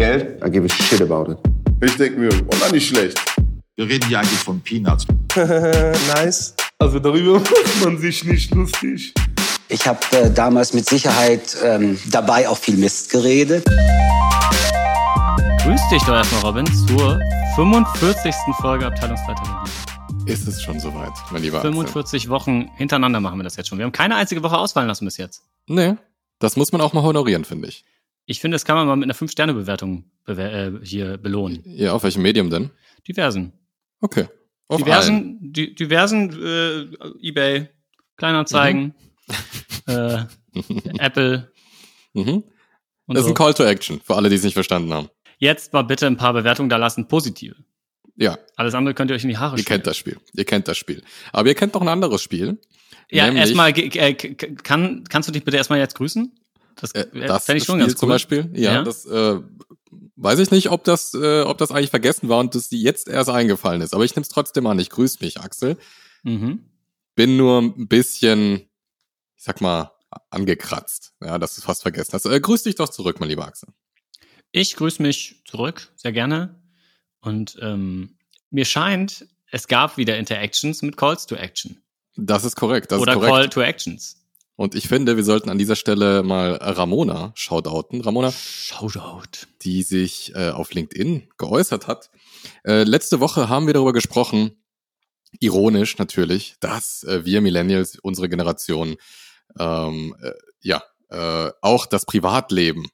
Geld, I give a shit about it. Ich denke mir, oh, na, nicht schlecht. Wir reden hier eigentlich von Peanuts. nice. Also darüber macht man sich nicht lustig. Ich habe äh, damals mit Sicherheit ähm, dabei auch viel Mist geredet. Grüß dich doch erstmal, Robin, zur 45. Folge Abteilungsleiter. Ist es schon soweit, mein lieber 45 Axel. Wochen hintereinander machen wir das jetzt schon. Wir haben keine einzige Woche ausfallen lassen bis jetzt. Nee, das muss man auch mal honorieren, finde ich. Ich finde, das kann man mal mit einer 5-Sterne-Bewertung bewer äh, hier belohnen. Ja, auf welchem Medium denn? Diversen. Okay. Auf diversen, di diversen äh, eBay, Kleinanzeigen, mhm. äh, Apple. Mhm. das ist so. ein Call to Action für alle, die es nicht verstanden haben. Jetzt mal bitte ein paar Bewertungen da lassen, positive. Ja. Alles andere könnt ihr euch in die Haare Ihr kennt das Spiel. Ihr kennt das Spiel. Aber ihr kennt noch ein anderes Spiel. Ja, erstmal, äh, kann, kannst du dich bitte erstmal jetzt grüßen? Das, äh, das ich schon Spiel ganz cool. zum Beispiel. Ja, ja. das äh, weiß ich nicht, ob das, äh, ob das eigentlich vergessen war und das dir jetzt erst eingefallen ist. Aber ich nehme es trotzdem an. Ich grüße mich, Axel. Mhm. Bin nur ein bisschen, ich sag mal, angekratzt. Ja, dass du fast vergessen hast. Äh, grüß dich doch zurück, mein lieber Axel. Ich grüße mich zurück, sehr gerne. Und ähm, mir scheint, es gab wieder Interactions mit Calls to Action. Das ist korrekt. Das Oder ist korrekt. Call to Actions. Und ich finde, wir sollten an dieser Stelle mal Ramona shoutouten. Ramona, Shoutout. die sich äh, auf LinkedIn geäußert hat. Äh, letzte Woche haben wir darüber gesprochen, ironisch natürlich, dass äh, wir Millennials, unsere Generation, ähm, äh, ja, äh, auch das Privatleben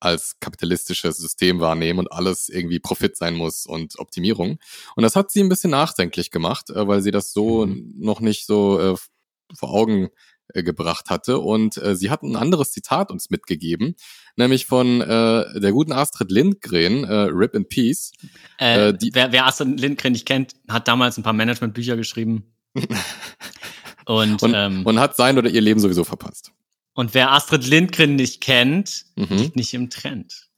als kapitalistisches System wahrnehmen und alles irgendwie Profit sein muss und Optimierung. Und das hat sie ein bisschen nachdenklich gemacht, äh, weil sie das so mhm. noch nicht so äh, vor Augen äh, gebracht hatte. Und äh, sie hat ein anderes Zitat uns mitgegeben, nämlich von äh, der guten Astrid Lindgren, äh, Rip in Peace. Äh, die, wer, wer Astrid Lindgren nicht kennt, hat damals ein paar Managementbücher geschrieben. und, und, ähm, und hat sein oder ihr Leben sowieso verpasst. Und wer Astrid Lindgren nicht kennt, mhm. liegt nicht im Trend.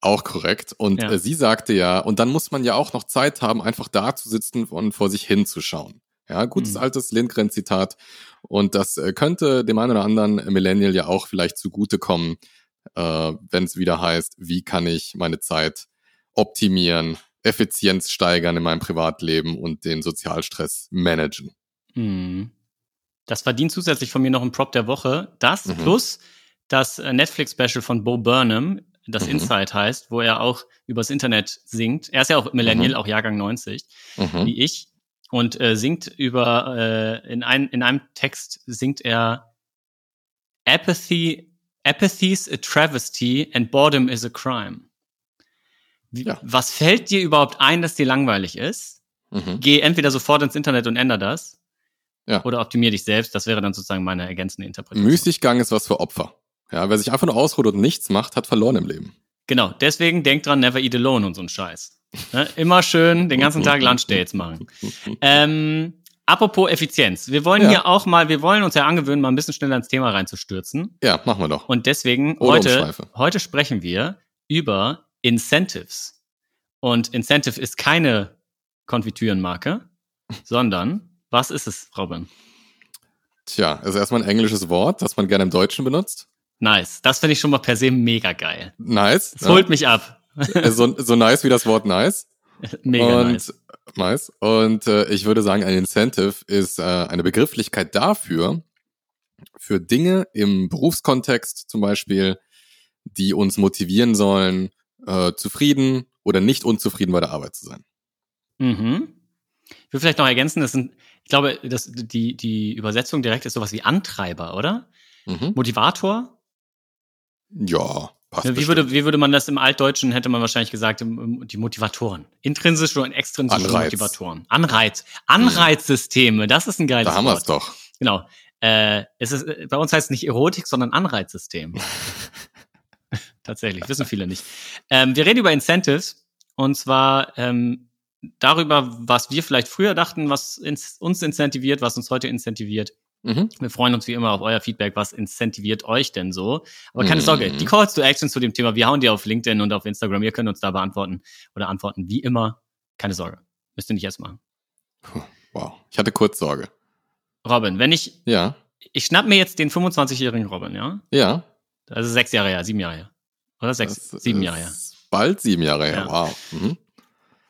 Auch korrekt. Und ja. äh, sie sagte ja, und dann muss man ja auch noch Zeit haben, einfach da zu sitzen und vor sich hinzuschauen. Ja, gutes mhm. altes Lindgren-Zitat. Und das äh, könnte dem einen oder anderen Millennial ja auch vielleicht zugutekommen, äh, wenn es wieder heißt, wie kann ich meine Zeit optimieren, Effizienz steigern in meinem Privatleben und den Sozialstress managen. Mhm. Das verdient zusätzlich von mir noch ein Prop der Woche. Das mhm. plus das äh, Netflix-Special von Bo Burnham, das mhm. Inside heißt, wo er auch übers Internet singt. Er ist ja auch Millennial, mhm. auch Jahrgang 90, mhm. wie ich und äh, singt über äh, in, ein, in einem Text singt er Apathy Apathy's a travesty and boredom is a crime. Wie, ja. Was fällt dir überhaupt ein, dass dir langweilig ist? Mhm. Geh entweder sofort ins Internet und änder das. Ja. Oder optimier dich selbst. Das wäre dann sozusagen meine ergänzende Interpretation. Müßiggang ist was für Opfer. Ja, wer sich einfach nur ausruht und nichts macht, hat verloren im Leben. Genau. Deswegen denk dran, never eat alone und so ein Scheiß. Ne? Immer schön den ganzen Tag Lunch Dates machen. Ähm, apropos Effizienz. Wir wollen ja. hier auch mal, wir wollen uns ja angewöhnen, mal ein bisschen schneller ins Thema reinzustürzen. Ja, machen wir doch. Und deswegen heute, heute sprechen wir über Incentives. Und Incentive ist keine Konfitürenmarke, sondern was ist es, Robin? Tja, ist erstmal ein englisches Wort, das man gerne im Deutschen benutzt. Nice. Das finde ich schon mal per se mega geil. Nice. Das ja. holt mich ab. Äh, so, so nice wie das Wort nice. Mega und, nice. Nice. Und äh, ich würde sagen, ein Incentive ist äh, eine Begrifflichkeit dafür, für Dinge im Berufskontext zum Beispiel, die uns motivieren sollen, äh, zufrieden oder nicht unzufrieden bei der Arbeit zu sein. Mhm. Ich will vielleicht noch ergänzen, das sind, ich glaube, das, die, die Übersetzung direkt ist sowas wie Antreiber, oder? Mhm. Motivator? Ja. Passt wie, würde, wie würde man das im Altdeutschen, hätte man wahrscheinlich gesagt, die Motivatoren. Intrinsische und extrinsische Anreiz. Motivatoren. Anreiz. Anreizsysteme, das ist ein geiles Da haben wir es doch. Genau. Äh, es ist, bei uns heißt es nicht Erotik, sondern Anreizsystem. Tatsächlich, wissen viele nicht. Ähm, wir reden über Incentives und zwar ähm, darüber, was wir vielleicht früher dachten, was ins, uns incentiviert, was uns heute incentiviert Mhm. Wir freuen uns wie immer auf euer Feedback. Was incentiviert euch denn so? Aber keine mhm. Sorge, die Calls to Action zu dem Thema, wir hauen die auf LinkedIn und auf Instagram. Ihr könnt uns da beantworten oder antworten wie immer. Keine Sorge. Müsst ihr nicht erst machen. Wow. Ich hatte kurz Sorge. Robin, wenn ich. Ja. Ich schnapp mir jetzt den 25-jährigen Robin, ja? Ja. Also sechs Jahre her, sieben Jahre her. Oder sechs, das sieben Jahre her. bald sieben Jahre her. Ja. Wow. Mhm.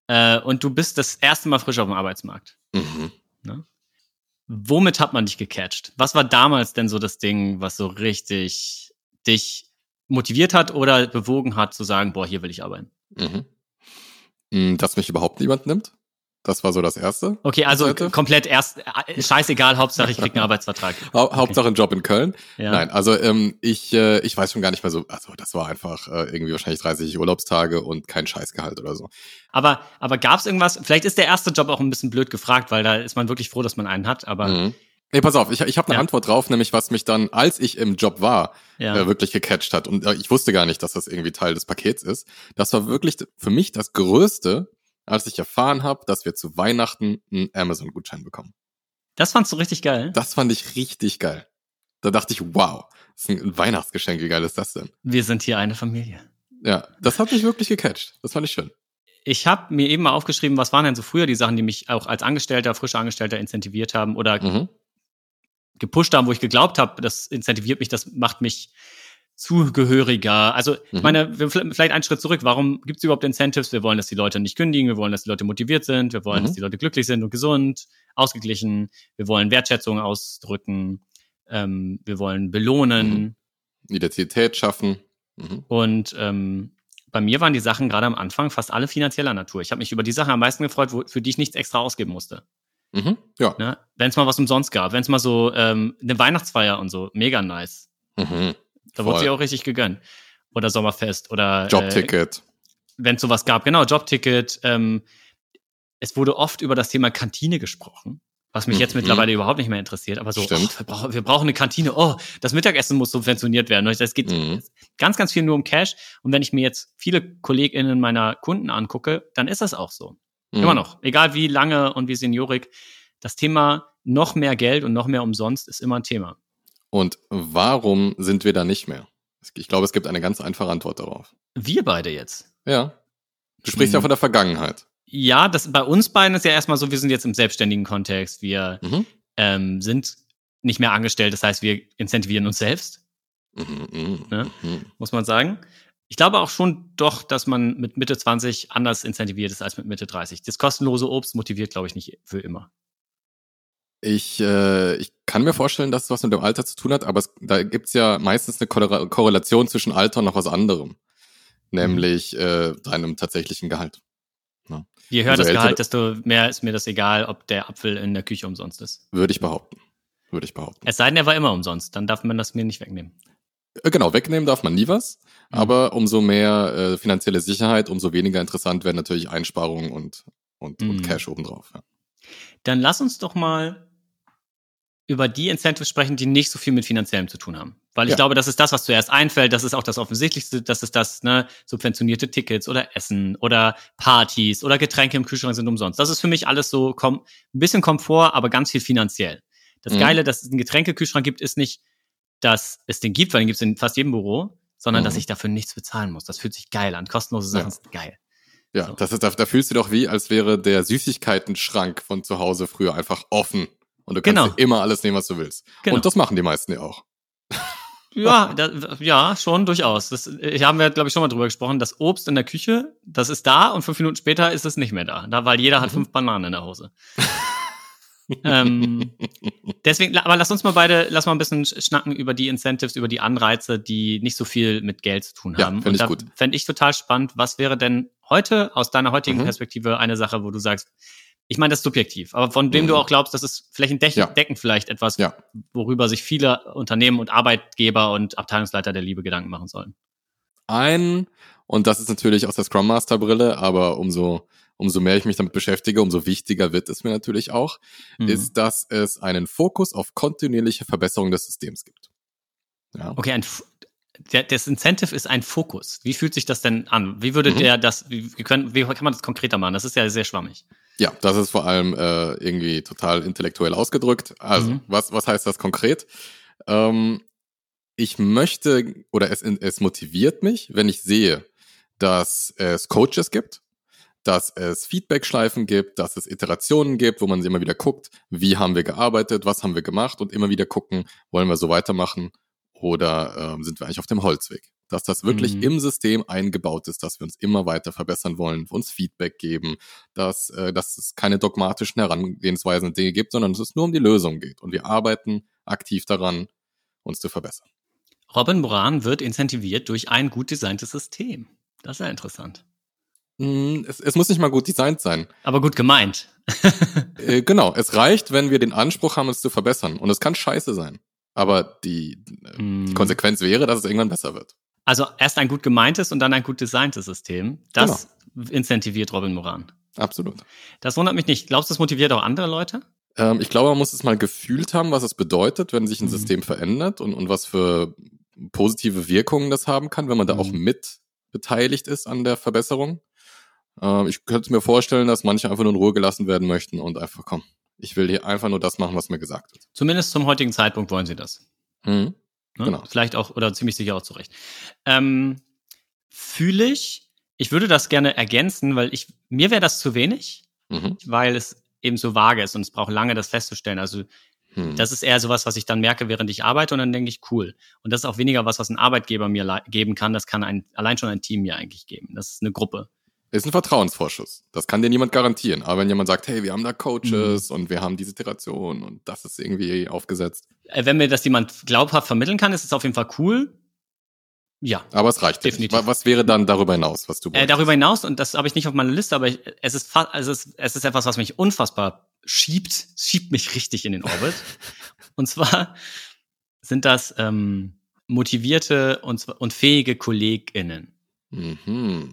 Äh, und du bist das erste Mal frisch auf dem Arbeitsmarkt. Mhm. Womit hat man dich gecatcht? Was war damals denn so das Ding, was so richtig dich motiviert hat oder bewogen hat, zu sagen, boah, hier will ich arbeiten? Mhm. Mm, Dass mich überhaupt niemand nimmt. Das war so das Erste. Okay, also Seite? komplett erst, scheißegal, Hauptsache ich krieg einen Arbeitsvertrag. Hau Hauptsache ein Job in Köln. Ja. Nein, also ähm, ich, äh, ich weiß schon gar nicht mehr so, also das war einfach äh, irgendwie wahrscheinlich 30 Urlaubstage und kein Scheißgehalt oder so. Aber, aber gab's irgendwas, vielleicht ist der erste Job auch ein bisschen blöd gefragt, weil da ist man wirklich froh, dass man einen hat, aber Mhm. Nee, pass auf, ich, ich habe eine Ja. Antwort drauf, nämlich was mich dann, als ich im Job war, ja. äh, wirklich gecatcht hat. Und äh, ich wusste gar nicht, dass das irgendwie Teil des Pakets ist. Das war wirklich für mich das Größte, als ich erfahren habe, dass wir zu Weihnachten einen Amazon-Gutschein bekommen. das fandst du richtig geil. Das fand ich richtig geil. Da dachte ich, wow, das ist ein Weihnachtsgeschenk, wie geil ist das denn? Wir sind hier eine Familie. Ja, das hat mich wirklich gecatcht. Das fand ich schön. Ich habe mir eben mal aufgeschrieben, was waren denn so früher die Sachen, die mich auch als Angestellter, frischer Angestellter incentiviert haben oder Mhm. gepusht haben, wo ich geglaubt habe, das incentiviert mich, das macht mich zugehöriger. Also, ich Mhm. meine, wir, vielleicht einen Schritt zurück. Warum gibt es überhaupt Incentives? Wir wollen, dass die Leute nicht kündigen, wir wollen, dass die Leute motiviert sind, wir wollen, Mhm. dass die Leute glücklich sind und gesund, ausgeglichen, wir wollen Wertschätzung ausdrücken, ähm, wir wollen belohnen. Identität schaffen. Mhm. Und Und ähm, bei mir waren die Sachen gerade am Anfang fast alle finanzieller Natur. Ich habe mich über die Sachen am meisten gefreut, wo, für die ich nichts extra ausgeben musste. Mhm. Ja. Ne? Wenn es mal was umsonst gab, wenn es mal so ähm, eine Weihnachtsfeier und so, mega nice. Mhm. Da Voll. wurde sich auch richtig gegönnt. Oder Sommerfest oder Äh, Jobticket. wenn es sowas gab, genau, Jobticket. Ähm, es wurde oft über das Thema Kantine gesprochen, was mich jetzt Mhm. mittlerweile überhaupt nicht mehr interessiert. Aber so, oh, wir, brauchen, wir brauchen eine Kantine. Oh, das Mittagessen muss subventioniert werden. Es geht Mhm. ganz, ganz viel nur um Cash. Und wenn ich mir jetzt viele KollegInnen meiner Kunden angucke, dann ist das auch so. Mhm. Immer noch. Egal wie lange und wie seniorig. Das Thema noch mehr Geld und noch mehr umsonst ist immer ein Thema. Und warum sind wir da nicht mehr? Ich glaube, es gibt eine ganz einfache Antwort darauf. Wir beide jetzt. Ja. Du sprichst ja Mhm. von der Vergangenheit. Ja, das bei uns beiden ist ja erstmal so, wir sind jetzt im selbstständigen Kontext. Wir Mhm. ähm, sind nicht mehr angestellt, das heißt, wir incentivieren uns selbst, Mhm. Mhm. Ne? Mhm. muss man sagen. Ich glaube auch schon doch, dass man mit Mitte 20 anders incentiviert ist als mit Mitte 30. Das kostenlose Obst motiviert, glaube ich, nicht für immer. Ich, äh, ich kann mir vorstellen, dass es was mit dem Alter zu tun hat, aber es, da gibt's ja meistens eine Korrela- Korrelation zwischen Alter und noch was anderem. Nämlich äh, deinem tatsächlichen Gehalt. Je höher Also das Gehalt, desto mehr ist mir das egal, ob der Apfel in der Küche umsonst ist. Würde ich behaupten. Würde ich behaupten. Es sei denn, er war immer umsonst, dann darf man das mir nicht wegnehmen. Äh, Genau, wegnehmen darf man nie was, Mhm. aber umso mehr äh, finanzielle Sicherheit, umso weniger interessant werden natürlich Einsparungen und, und, Mhm. und Cash obendrauf. Ja. Dann lass uns doch mal über die Incentives sprechen, die nicht so viel mit finanziellem zu tun haben. Weil ich Ja. glaube, das ist das, was zuerst einfällt. Das ist auch das Offensichtlichste. Das ist das, ne, subventionierte Tickets oder Essen oder Partys oder Getränke im Kühlschrank sind umsonst. Das ist für mich alles so kom ein bisschen Komfort, aber ganz viel finanziell. Das Mhm. Geile, dass es einen Getränkekühlschrank gibt, ist nicht, dass es den gibt, weil den gibt es in fast jedem Büro, sondern Mhm. dass ich dafür nichts bezahlen muss. Das fühlt sich geil an. Kostenlose Sachen Ja. sind geil. Ja, So. das ist, da, da fühlst du doch wie, als wäre der Süßigkeiten-Schrank von zu Hause früher einfach offen. Und du kannst Genau. immer alles nehmen, was du willst. Genau. Und das machen die meisten ja auch. Ja, da, ja, schon durchaus. Das haben wir, glaube ich, schon mal drüber gesprochen. Das Obst in der Küche, das ist da und fünf Minuten später ist es nicht mehr da. da weil jeder hat Mhm. fünf Bananen in der Hose. ähm, deswegen, aber lass uns mal beide, lass mal ein bisschen schnacken über die Incentives, über die Anreize, die nicht so viel mit Geld zu tun Ja, haben. find ich da gut. Fände ich total spannend. Was wäre denn heute aus deiner heutigen Mhm. Perspektive eine Sache, wo du sagst, ich meine, das ist subjektiv, aber von dem Mhm. du auch glaubst, das ist flächendeckend Ja. vielleicht etwas, Ja. worüber sich viele Unternehmen und Arbeitgeber und Abteilungsleiter der Liebe Gedanken machen sollen. Ein, und das ist natürlich aus der Scrum Master Brille, aber umso, umso mehr ich mich damit beschäftige, umso wichtiger wird es mir natürlich auch, Mhm. ist, dass es einen Fokus auf kontinuierliche Verbesserung des Systems gibt. Ja. Okay, ein, F- der, das Incentive ist ein Fokus. Wie fühlt sich das denn an? Wie würde Mhm. der das, wie, wie, können, wie kann man das konkreter machen? Das ist ja sehr schwammig. Ja, das ist vor allem äh, irgendwie total intellektuell ausgedrückt. Also, Mhm. was, was heißt das konkret? Ähm, ich möchte oder es, es motiviert mich, wenn ich sehe, dass es Coaches gibt, dass es Feedback-Schleifen gibt, dass es Iterationen gibt, wo man immer wieder guckt, wie haben wir gearbeitet, was haben wir gemacht und immer wieder gucken, wollen wir so weitermachen oder ähm, sind wir eigentlich auf dem Holzweg? Dass das wirklich Mhm. im System eingebaut ist, dass wir uns immer weiter verbessern wollen, uns Feedback geben, dass, äh, dass es keine dogmatischen Herangehensweisen und Dinge gibt, sondern dass es nur um die Lösung geht. Und wir arbeiten aktiv daran, uns zu verbessern. Robin Moran wird incentiviert durch ein gut designtes System. Das ist ja interessant. Mm, Es, es muss nicht mal gut designt sein. Aber gut gemeint. Äh, genau, es reicht, wenn wir den Anspruch haben, es zu verbessern. Und es kann scheiße sein. Aber die, äh, Mm. die Konsequenz wäre, dass es irgendwann besser wird. Also erst ein gut gemeintes und dann ein gut designtes System. Das incentiviert Robin Moran. Absolut. Das wundert mich nicht. Glaubst du, das motiviert auch andere Leute? Ähm, ich glaube, man muss es mal gefühlt haben, was es bedeutet, wenn sich ein Mhm. System verändert und, und was für positive Wirkungen das haben kann, wenn man da Mhm. auch mit beteiligt ist an der Verbesserung. Ähm, ich könnte mir vorstellen, dass manche einfach nur in Ruhe gelassen werden möchten und einfach, komm, ich will hier einfach nur das machen, was mir gesagt wird. Zumindest zum heutigen Zeitpunkt wollen sie das. Mhm. Ne? Genau. Vielleicht auch, oder ziemlich sicher auch zurecht. Ähm, Fühle ich, ich würde das gerne ergänzen, weil ich, mir wäre das zu wenig, Mhm. weil es eben so vage ist und es braucht lange, das festzustellen. Also Mhm. das ist eher sowas, was ich dann merke, während ich arbeite und dann denke ich, cool. Und das ist auch weniger was, was ein Arbeitgeber mir geben kann. Das kann ein, allein schon ein Team mir eigentlich geben. Das ist eine Gruppe. Ist ein Vertrauensvorschuss. Das kann dir niemand garantieren. Aber wenn jemand sagt, hey, wir haben da Coaches Mhm. und wir haben diese Iteration und das ist irgendwie aufgesetzt. Äh, Wenn mir das jemand glaubhaft vermitteln kann, ist es auf jeden Fall cool. Ja. Aber es reicht nicht. Definitiv. Wa- Was wäre dann darüber hinaus, was du Äh, darüber hinaus, und das habe ich nicht auf meiner Liste, aber ich, es, ist also es, ist, es ist etwas, was mich unfassbar schiebt, schiebt mich richtig in den Orbit. und zwar sind das ähm, motivierte und, und fähige KollegInnen. Mhm.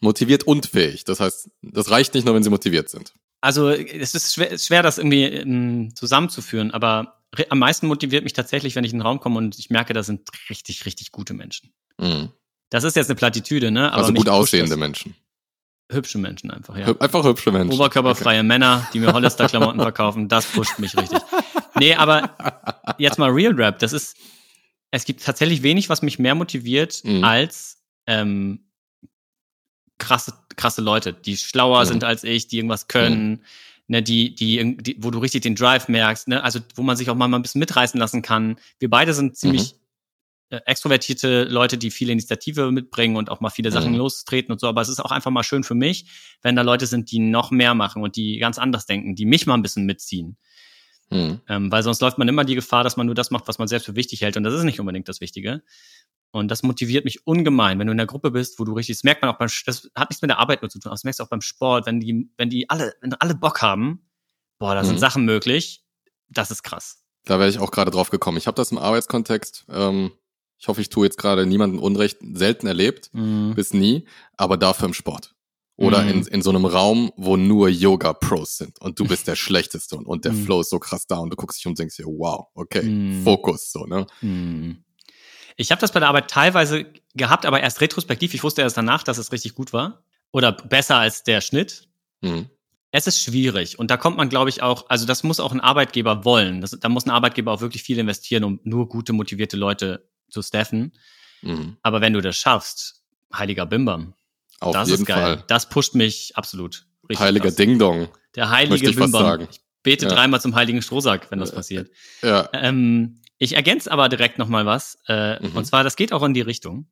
Motiviert und fähig. Das heißt, das reicht nicht nur, wenn sie motiviert sind. Also es ist schwer, schwer das irgendwie ähm, zusammenzuführen, aber am meisten motiviert mich tatsächlich, wenn ich in den Raum komme und ich merke, da sind richtig, richtig gute Menschen. Mhm. Das ist jetzt eine Plattitüde, ne? Aber also gut aussehende. Menschen. Hübsche Menschen einfach, ja. Hüb- Einfach hübsche Menschen. Oberkörperfreie Männer, die mir Hollister-Klamotten verkaufen, das pusht mich richtig. Nee, aber jetzt mal Real Rap, das ist, es gibt tatsächlich wenig, was mich mehr motiviert, Mhm. als ähm, krasse, krasse Leute, die schlauer Mhm. sind als ich, die irgendwas können, ne, die, die, die, wo du richtig den Drive merkst, ne, also wo man sich auch mal ein bisschen mitreißen lassen kann. Wir beide sind ziemlich äh, extrovertierte Leute, die viele Initiative mitbringen und auch mal viele Sachen Mhm. lostreten und so. Aber es ist auch einfach mal schön für mich, wenn da Leute sind, die noch mehr machen und die ganz anders denken, die mich mal ein bisschen mitziehen. Mhm. Ähm, weil sonst läuft man immer die Gefahr, dass man nur das macht, was man selbst für wichtig hält. Und das ist nicht unbedingt das Wichtige. Und das motiviert mich ungemein, wenn du in der Gruppe bist, wo du richtig, das merkt man auch beim, das hat nichts mit der Arbeit nur zu tun, aber das merkst du auch beim Sport, wenn die, wenn die alle, wenn alle Bock haben, boah, da sind Mhm. Sachen möglich, das ist krass. Da wäre ich auch gerade drauf gekommen. Ich habe das im Arbeitskontext, ähm, ich hoffe, ich tue jetzt gerade niemandem Unrecht, selten erlebt, Mhm. bis nie, aber dafür im Sport. Oder Mhm. in, in so einem Raum, wo nur Yoga-Pros sind und du bist der Schlechteste und, und der Mhm. Flow ist so krass da und du guckst dich um und denkst dir, wow, okay, Mhm. Fokus, so, ne? Ich habe das bei der Arbeit teilweise gehabt, aber erst retrospektiv. Ich wusste erst danach, dass es richtig gut war. Oder besser als der Schnitt. Mhm. Es ist schwierig. Und da kommt man, glaube ich, auch, also das muss auch ein Arbeitgeber wollen. Das, da muss ein Arbeitgeber auch wirklich viel investieren, um nur gute, motivierte Leute zu staffen. Mhm. Aber wenn du das schaffst, heiliger Bimbam, Auf das jeden ist geil. Fall. Das pusht mich absolut. Richtig Heiliger krass. Ding-Dong. Der möchte heilige ich fast Bimbam. Ich bete Ja. dreimal zum heiligen Strohsack, wenn das passiert. Ja. Ähm, ich ergänze aber direkt noch mal was. Äh, Mhm. Und zwar, das geht auch in die Richtung.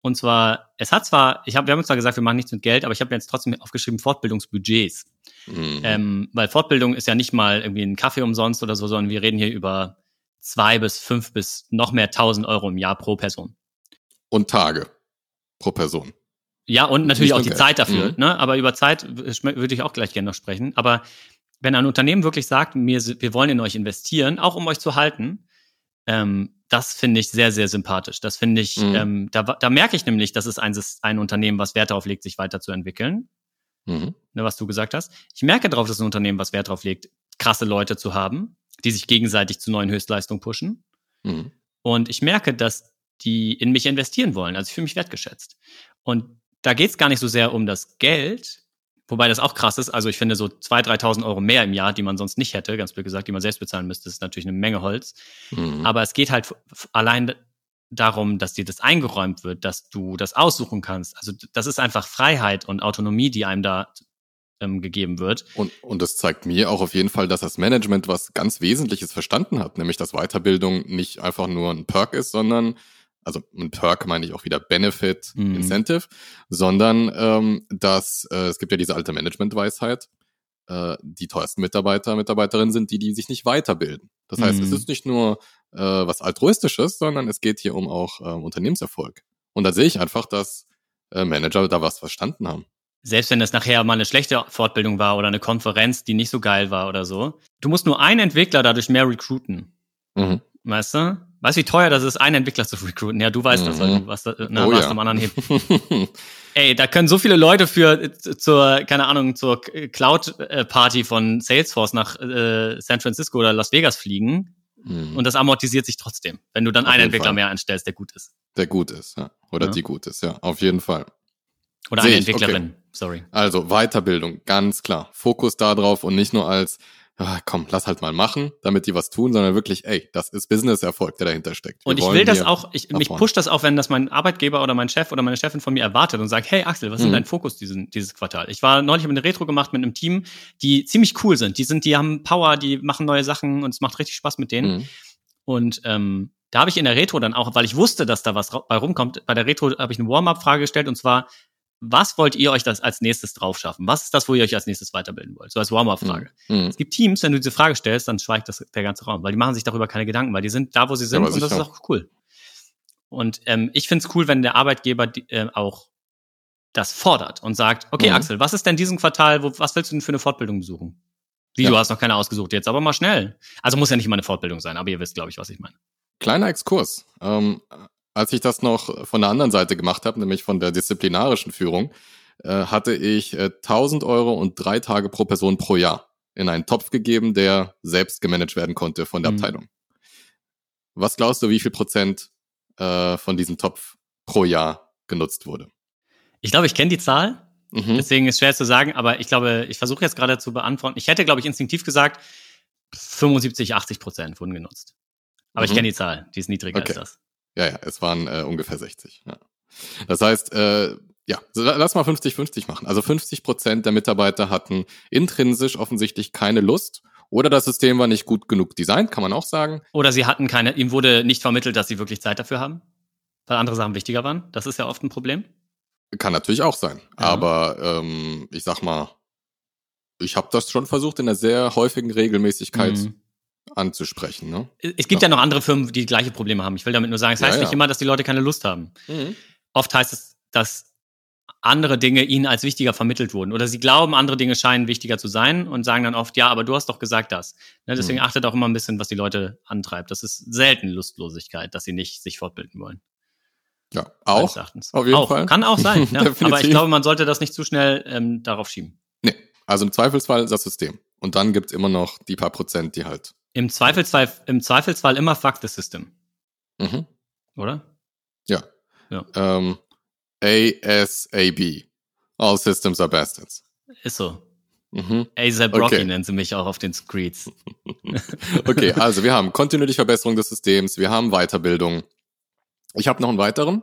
Und zwar, es hat zwar, ich hab, wir haben zwar gesagt, wir machen nichts mit Geld, aber ich habe jetzt trotzdem aufgeschrieben Fortbildungsbudgets. Mhm. Ähm, weil Fortbildung ist ja nicht mal irgendwie ein Kaffee umsonst oder so, sondern wir reden hier über zwei bis fünf bis noch mehr tausend Euro im Jahr pro Person. Und Tage pro Person. Ja, und natürlich Nicht auch die Geld. Zeit dafür. Mhm. Ne? Aber über Zeit würde ich auch gleich gerne noch sprechen. Aber wenn ein Unternehmen wirklich sagt, wir, wir wollen in euch investieren, auch um euch zu halten, ähm, das finde ich sehr, sehr sympathisch. Das finde ich, Mhm. ähm, da, da merke ich nämlich, das ist ein, ein Unternehmen, was Wert darauf legt, sich weiterzuentwickeln, Mhm. ne, was du gesagt hast. Ich merke darauf, dass ein Unternehmen, was Wert darauf legt, krasse Leute zu haben, die sich gegenseitig zu neuen Höchstleistungen pushen. Mhm. Und ich merke, dass die in mich investieren wollen. Also ich fühle mich wertgeschätzt. Und da geht es gar nicht so sehr um das Geld, wobei das auch krass ist. Also ich finde so 2.000, 3.000 Euro mehr im Jahr, die man sonst nicht hätte, ganz blöd gesagt, die man selbst bezahlen müsste, ist natürlich eine Menge Holz. Mhm. Aber es geht halt allein darum, dass dir das eingeräumt wird, dass du das aussuchen kannst. Also das ist einfach Freiheit und Autonomie, die einem da ähm, gegeben wird. Und, und das zeigt mir auch auf jeden Fall, dass das Management was ganz Wesentliches verstanden hat, nämlich dass Weiterbildung nicht einfach nur ein Perk ist, sondern also ein Perk meine ich auch wieder Benefit, Mhm. Incentive, sondern ähm, dass äh, es gibt ja diese alte Management-Weisheit, äh, die teuersten Mitarbeiter, Mitarbeiterinnen sind die, die sich nicht weiterbilden. Das heißt, Mhm. es ist nicht nur äh, was altruistisches, sondern es geht hier um auch äh, Unternehmenserfolg. Und da sehe ich einfach, dass äh, Manager da was verstanden haben. Selbst wenn das nachher mal eine schlechte Fortbildung war oder eine Konferenz, die nicht so geil war oder so. Du musst nur einen Entwickler dadurch mehr recruiten. Mhm. Weißt du? Weißt du, wie teuer das ist, einen Entwickler zu recruiten? Ja, du weißt das, weil Mhm. du warst, da- na, Oh warst ja. am anderen Hebel. Ey, da können so viele Leute für äh, zur, keine Ahnung, zur Cloud-Party von Salesforce nach äh, San Francisco oder Las Vegas fliegen Mhm. und das amortisiert sich trotzdem, wenn du dann Auf einen Entwickler Fall. mehr einstellst, der gut ist. der gut ist, ja. Oder Ja. die gut ist, ja, auf jeden Fall. Oder Sehe eine Entwicklerin, sorry. Also Weiterbildung, ganz klar. Fokus darauf und nicht nur als, ah, komm, lass halt mal machen, damit die was tun, sondern wirklich, ey, das ist Business-Erfolg, der dahinter steckt. Wir Und ich will das auch, ich, mich pusht das auch, wenn das mein Arbeitgeber oder mein Chef oder meine Chefin von mir erwartet und sagt, hey Axel, was ist Mhm. denn dein Fokus diesen, dieses Quartal? Ich war neulich mit eine Retro gemacht mit einem Team, die ziemlich cool sind. Die sind, die haben Power, die machen neue Sachen und es macht richtig Spaß mit denen. Mhm. Und ähm, da habe ich in der Retro dann auch, weil ich wusste, dass da was bei rumkommt, bei der Retro habe ich eine Warm-up-Frage gestellt und zwar, was wollt ihr euch das als nächstes drauf schaffen? Was ist das, wo ihr euch als nächstes weiterbilden wollt? So als Warm-up-Frage. Mhm. Es gibt Teams, wenn du diese Frage stellst, dann schweigt das der ganze Raum, weil die machen sich darüber keine Gedanken, weil die sind da, wo sie sind aber und das ist auch cool. Und ähm, ich finde es cool, wenn der Arbeitgeber die, äh, auch das fordert und sagt, okay, Mhm. Axel, was ist denn diesen Quartal, wo, was willst du denn für eine Fortbildung besuchen? Wie, Ja. du hast noch keine ausgesucht jetzt, aber mal schnell. Also muss ja nicht mal eine Fortbildung sein, aber ihr wisst, glaube ich, was ich meine. Kleiner Exkurs. Ähm, als ich das noch von der anderen Seite gemacht habe, nämlich von der disziplinarischen Führung, äh, hatte ich äh, 1000 Euro und drei Tage pro Person pro Jahr in einen Topf gegeben, der selbst gemanagt werden konnte von der Mhm. Abteilung. Was glaubst du, wie viel Prozent äh, von diesem Topf pro Jahr genutzt wurde? Ich glaube, ich kenne die Zahl, Mhm. deswegen ist schwer zu sagen, aber ich glaube, ich versuche jetzt gerade zu beantworten. Ich hätte, glaube ich, instinktiv gesagt, 75, 80 Prozent wurden genutzt. Aber ich Mhm. kenne die Zahl, die ist niedriger Okay. als das. Ja, ja, es waren äh, ungefähr 60. Ja. Das heißt, äh, ja, lass mal 50-50 machen. Also 50 Prozent der Mitarbeiter hatten intrinsisch offensichtlich keine Lust oder das System war nicht gut genug designt, kann man auch sagen. Oder sie hatten keine, ihm wurde nicht vermittelt, dass sie wirklich Zeit dafür haben, weil andere Sachen wichtiger waren. Das ist ja oft ein Problem. Kann natürlich auch sein. Ja. Aber ähm, ich sag mal, ich habe das schon versucht, in einer sehr häufigen Regelmäßigkeit Mhm. Anzusprechen. Ne? Es gibt ja. noch andere Firmen, die gleiche Probleme haben. Ich will damit nur sagen, es Ja, heißt ja. nicht immer, dass die Leute keine Lust haben. Oft heißt es, dass andere Dinge ihnen als wichtiger vermittelt wurden. Oder sie glauben, andere Dinge scheinen wichtiger zu sein und sagen dann oft, ja, aber du hast doch gesagt das. Ne, deswegen Mhm. achtet auch immer ein bisschen, was die Leute antreibt. Das ist selten Lustlosigkeit, dass sie nicht sich fortbilden wollen. Ja, auch. Auf jeden auch. Fall. Kann auch sein. ja. Definitiv. aber ich glaube, man sollte das nicht zu schnell ähm, darauf schieben. Nee, also im Zweifelsfall das System. Und dann gibt's immer noch die paar Prozent, die halt. Im Zweifelsfall, im Zweifelsfall immer fuck the system, Mhm. oder? Ja. Ja. Ähm, ASAB. All systems are bastards. Ist so. Mhm. ASAP Rocky Okay. nennen sie mich auch auf den Screeds. Okay, also wir haben kontinuierliche Verbesserung des Systems, wir haben Weiterbildung. Ich habe noch einen weiteren.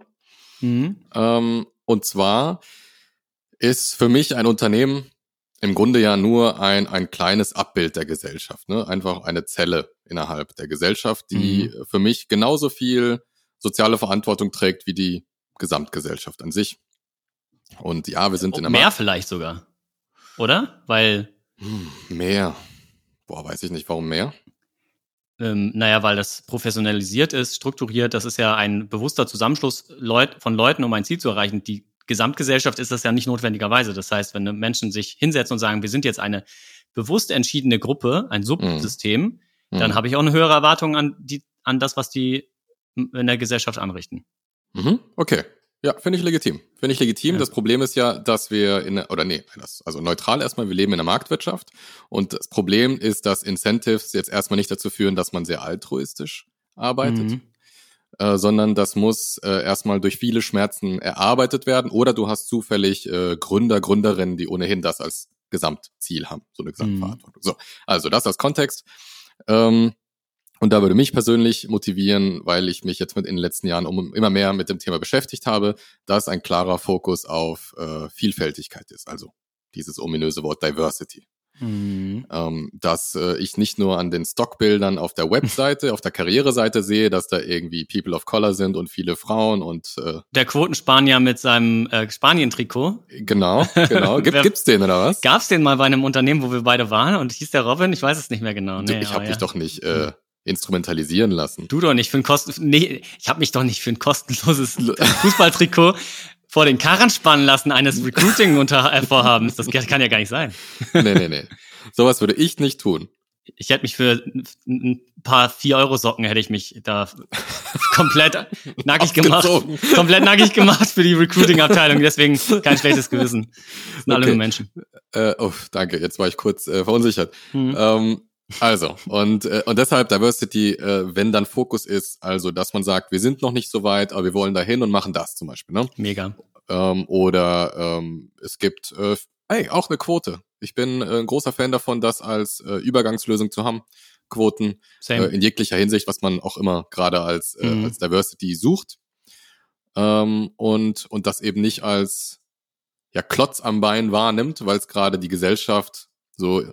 Mhm. Ähm, und zwar ist für mich ein Unternehmen im Grunde ja nur ein, ein kleines Abbild der Gesellschaft. Ne? Einfach eine Zelle innerhalb der Gesellschaft, die für mich genauso viel soziale Verantwortung trägt wie die Gesamtgesellschaft an sich. Und ja, wir sind in der Mehr vielleicht sogar. Oder? Weil, Hm, mehr. Boah, weiß ich nicht, warum mehr. ähm, naja, weil das professionalisiert ist, strukturiert, das ist ja ein bewusster Zusammenschluss Leut von Leuten, um ein Ziel zu erreichen. Die Gesamtgesellschaft ist das ja nicht notwendigerweise. Das heißt, wenn Menschen sich hinsetzen und sagen, wir sind jetzt eine bewusst entschiedene Gruppe, ein Subsystem, dann Hm. habe ich auch eine höhere Erwartung an, die, an das, was die in der Gesellschaft anrichten. Mhm, okay. Ja, finde ich legitim. Finde ich legitim. Ja. Das Problem ist ja, dass wir in, oder nee, also neutral erstmal, wir leben in der Marktwirtschaft. Und das Problem ist, dass Incentives jetzt erstmal nicht dazu führen, dass man sehr altruistisch arbeitet, Mhm. Äh, sondern das muss äh, erstmal durch viele Schmerzen erarbeitet werden. Oder du hast zufällig äh, Gründer, Gründerinnen, die ohnehin das als Gesamtziel haben, so eine Gesamtverantwortung. So, also das als Kontext. Ähm, und da würde mich persönlich motivieren, weil ich mich jetzt mit in den letzten Jahren um, immer mehr mit dem Thema beschäftigt habe, dass ein klarer Fokus auf äh, Vielfältigkeit ist. Also dieses ominöse Wort Diversity. Mhm. Ähm, dass äh, ich nicht nur an den Stockbildern auf der Webseite, auf der Karriereseite sehe, dass da irgendwie People of Color sind und viele Frauen und äh, der Quotenspanier mit seinem äh, Spanien-Trikot. Genau, genau. Gibt, gibt's den oder was? Gab's den mal bei einem Unternehmen, wo wir beide waren und hieß der Robin? Ich weiß es nicht mehr genau. Nee, ich habe ja. dich doch nicht äh, instrumentalisieren lassen. Du doch nicht für ein kosten nee, ich habe mich doch nicht für ein kostenloses Fußballtrikot vor den Karren spannen lassen eines Recruiting-Vorhabens. Das kann ja gar nicht sein. Nee, nee, nee. Sowas würde ich nicht tun. Ich hätte mich für ein paar 4-Euro-Socken hätte ich mich da komplett nackig gemacht. komplett nackig gemacht für die Recruiting-Abteilung. Deswegen kein schlechtes Gewissen. Das sind okay. alle nur Menschen. Äh, oh, danke. Jetzt war ich kurz äh, verunsichert. Mhm. Ähm, also, und, äh, und deshalb Diversity, äh, wenn dann Fokus ist, also dass man sagt, wir sind noch nicht so weit, aber wir wollen dahin und machen das zum Beispiel. Ne? Mega. Ähm, oder ähm, es gibt, äh, hey, auch eine Quote. Ich bin äh, ein großer Fan davon, das als äh, Übergangslösung zu haben. Quoten äh, in jeglicher Hinsicht, was man auch immer gerade als, äh, mhm. als Diversity sucht. Ähm, und, und das eben nicht als ja, Klotz am Bein wahrnimmt, weil es gerade die Gesellschaft so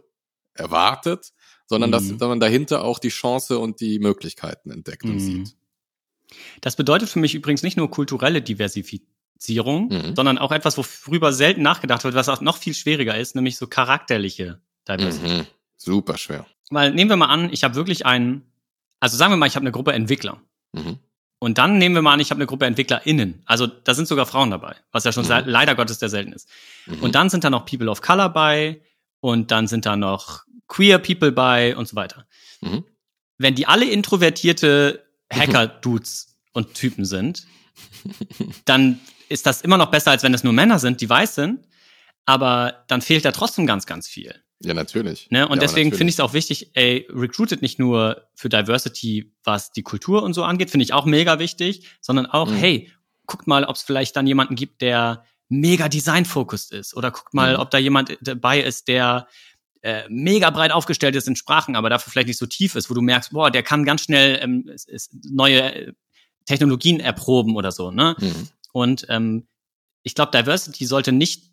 erwartet, sondern mhm. dass, dass man dahinter auch die Chance und die Möglichkeiten entdeckt mhm. und sieht. Das bedeutet für mich übrigens nicht nur kulturelle Diversifizierung, mhm. sondern auch etwas, worüber selten nachgedacht wird, was auch noch viel schwieriger ist, nämlich so charakterliche Diversity. Mhm. Super schwer. Weil nehmen wir mal an, ich habe wirklich einen, also sagen wir mal, ich habe eine Gruppe Entwickler. Mhm. Und dann nehmen wir mal an, ich habe eine Gruppe EntwicklerInnen. Also da sind sogar Frauen dabei, was ja schon mhm. leider Gottes der selten ist. Mhm. Und dann sind da noch People of Color bei und dann sind da noch Queer People bei und so weiter. Mhm. Wenn die alle introvertierte Hacker-Dudes und Typen sind, dann ist das immer noch besser, als wenn es nur Männer sind, die weiß sind. Aber dann fehlt da trotzdem ganz, ganz viel. Ja, natürlich. Ne? Und ja, deswegen finde ich es auch wichtig, ey, recruited nicht nur für Diversity, was die Kultur und so angeht, finde ich auch mega wichtig, sondern auch, mhm. hey, guckt mal, ob es vielleicht dann jemanden gibt, der mega design-focused ist. Oder guckt mal, mhm. ob da jemand dabei ist, der äh, mega breit aufgestellt ist in Sprachen, aber dafür vielleicht nicht so tief ist, wo du merkst, boah, der kann ganz schnell ähm, neue äh, Technologien erproben oder so. Ne? Mhm. Und ähm, ich glaube, Diversity sollte nicht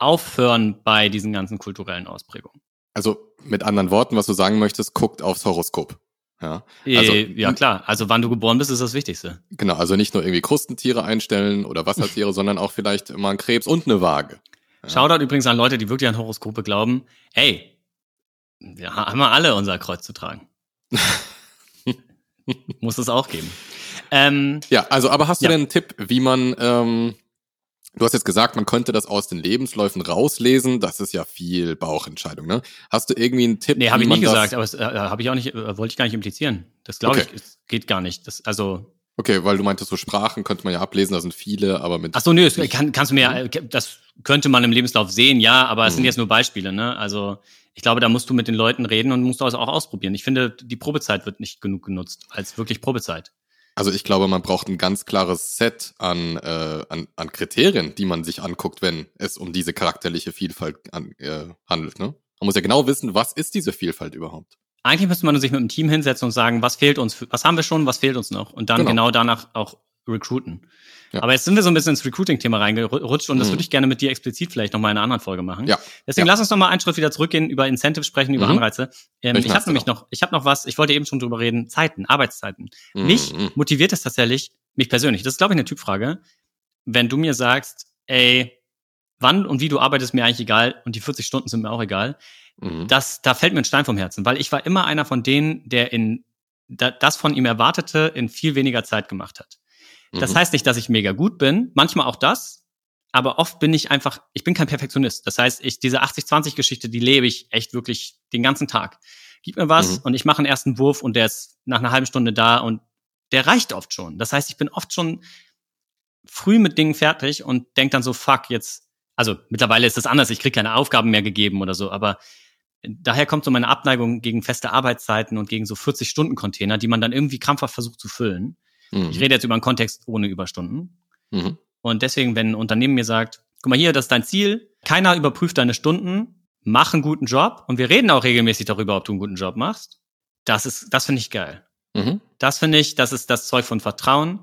aufhören bei diesen ganzen kulturellen Ausprägungen. Also mit anderen Worten, was du sagen möchtest, guckt aufs Horoskop. Ja, also, ja klar. Also wann du geboren bist, ist das Wichtigste. Genau, also nicht nur irgendwie Krustentiere einstellen oder Wassertiere, sondern auch vielleicht mal ein Krebs und eine Waage. Ja. Shoutout übrigens an Leute, die wirklich an Horoskope glauben. Ey, wir haben alle unser Kreuz zu tragen. Muss es auch geben. Ähm, ja, also, aber hast du ja. denn einen Tipp, wie man, ähm, du hast jetzt gesagt, man könnte das aus den Lebensläufen rauslesen. Das ist ja viel Bauchentscheidung, ne? Hast du irgendwie einen Tipp? Nee, habe ich nicht gesagt, aber das äh, habe ich auch nicht, äh, wollte ich gar nicht implizieren. Das glaube okay. ich, es geht gar nicht. Das, also, Okay, weil du meintest, so Sprachen könnte man ja ablesen, da sind viele, aber mit. Ach so, nö, kann, kannst du mir ja, das könnte man im Lebenslauf sehen, ja, aber es mhm. sind jetzt nur Beispiele, ne? Also ich glaube, da musst du mit den Leuten reden und musst das auch ausprobieren. Ich finde, die Probezeit wird nicht genug genutzt als wirklich Probezeit. Also ich glaube, man braucht ein ganz klares Set an, äh, an, an Kriterien, die man sich anguckt, wenn es um diese charakterliche Vielfalt an, äh, handelt. Ne? Man muss ja genau wissen, was ist diese Vielfalt überhaupt eigentlich müsste man sich mit dem Team hinsetzen und sagen, was fehlt uns, was haben wir schon, was fehlt uns noch und dann genau, genau danach auch recruiten. Ja. Aber jetzt sind wir so ein bisschen ins Recruiting-Thema reingerutscht und mhm. das würde ich gerne mit dir explizit vielleicht nochmal in einer anderen Folge machen. Ja. Deswegen ja. lass uns nochmal einen Schritt wieder zurückgehen, über Incentives sprechen, über mhm. Anreize. Ähm, ich habe nämlich noch, ich habe noch was, ich wollte eben schon drüber reden, Zeiten, Arbeitszeiten. Mhm. Mich motiviert es tatsächlich, mich persönlich, das ist glaube ich eine Typfrage, wenn du mir sagst, ey, wann und wie du arbeitest, mir eigentlich egal und die 40 Stunden sind mir auch egal. Mhm. Das, da fällt mir ein Stein vom Herzen, weil ich war immer einer von denen, der in da, das von ihm erwartete in viel weniger Zeit gemacht hat. Mhm. Das heißt nicht, dass ich mega gut bin, manchmal auch das, aber oft bin ich einfach, ich bin kein Perfektionist. Das heißt, ich diese 80-20-Geschichte, die lebe ich echt wirklich den ganzen Tag. Gib mir was mhm. und ich mache einen ersten Wurf und der ist nach einer halben Stunde da und der reicht oft schon. Das heißt, ich bin oft schon früh mit Dingen fertig und denk dann so, fuck, jetzt, also mittlerweile ist das anders, ich krieg keine Aufgaben mehr gegeben oder so, aber daher kommt so meine Abneigung gegen feste Arbeitszeiten und gegen so 40-Stunden-Container, die man dann irgendwie krampfhaft versucht zu füllen. Mhm. Ich rede jetzt über einen Kontext ohne Überstunden. Mhm. Und deswegen, wenn ein Unternehmen mir sagt, guck mal hier, das ist dein Ziel, keiner überprüft deine Stunden, mach einen guten Job und wir reden auch regelmäßig darüber, ob du einen guten Job machst, das ist, das finde ich geil. Mhm. Das finde ich, das ist das Zeug von Vertrauen,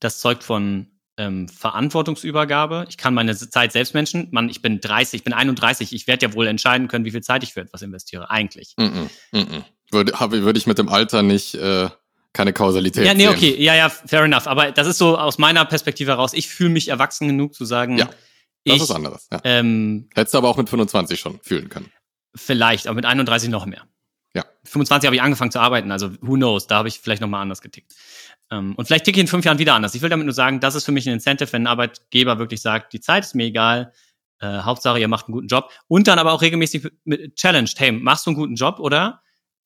das zeugt von ähm, Verantwortungsübergabe. Ich kann meine Zeit selbst menschen. Mann, ich bin 30, ich bin 31. Ich werde ja wohl entscheiden können, wie viel Zeit ich für etwas investiere. Eigentlich. Mm -mm, mm würde, habe, würde ich mit dem Alter nicht äh, keine Kausalität Ja, nee, sehen. okay. Ja, ja, fair enough. Aber das ist so aus meiner Perspektive heraus. Ich fühle mich erwachsen genug zu sagen, Ja, Das ich, ist anderes. Ja. ähm, Hättest du aber auch mit 25 schon fühlen können. vielleicht, aber mit 31 noch mehr. Ja. 25 habe ich angefangen zu arbeiten, also who knows, da habe ich vielleicht nochmal anders getickt. Ähm, und vielleicht ticke ich in fünf Jahren wieder anders. Ich will damit nur sagen, das ist für mich ein Incentive, wenn ein Arbeitgeber wirklich sagt, die Zeit ist mir egal, äh, Hauptsache ihr macht einen guten Job und dann aber auch regelmäßig mit challenged, hey, machst du einen guten Job oder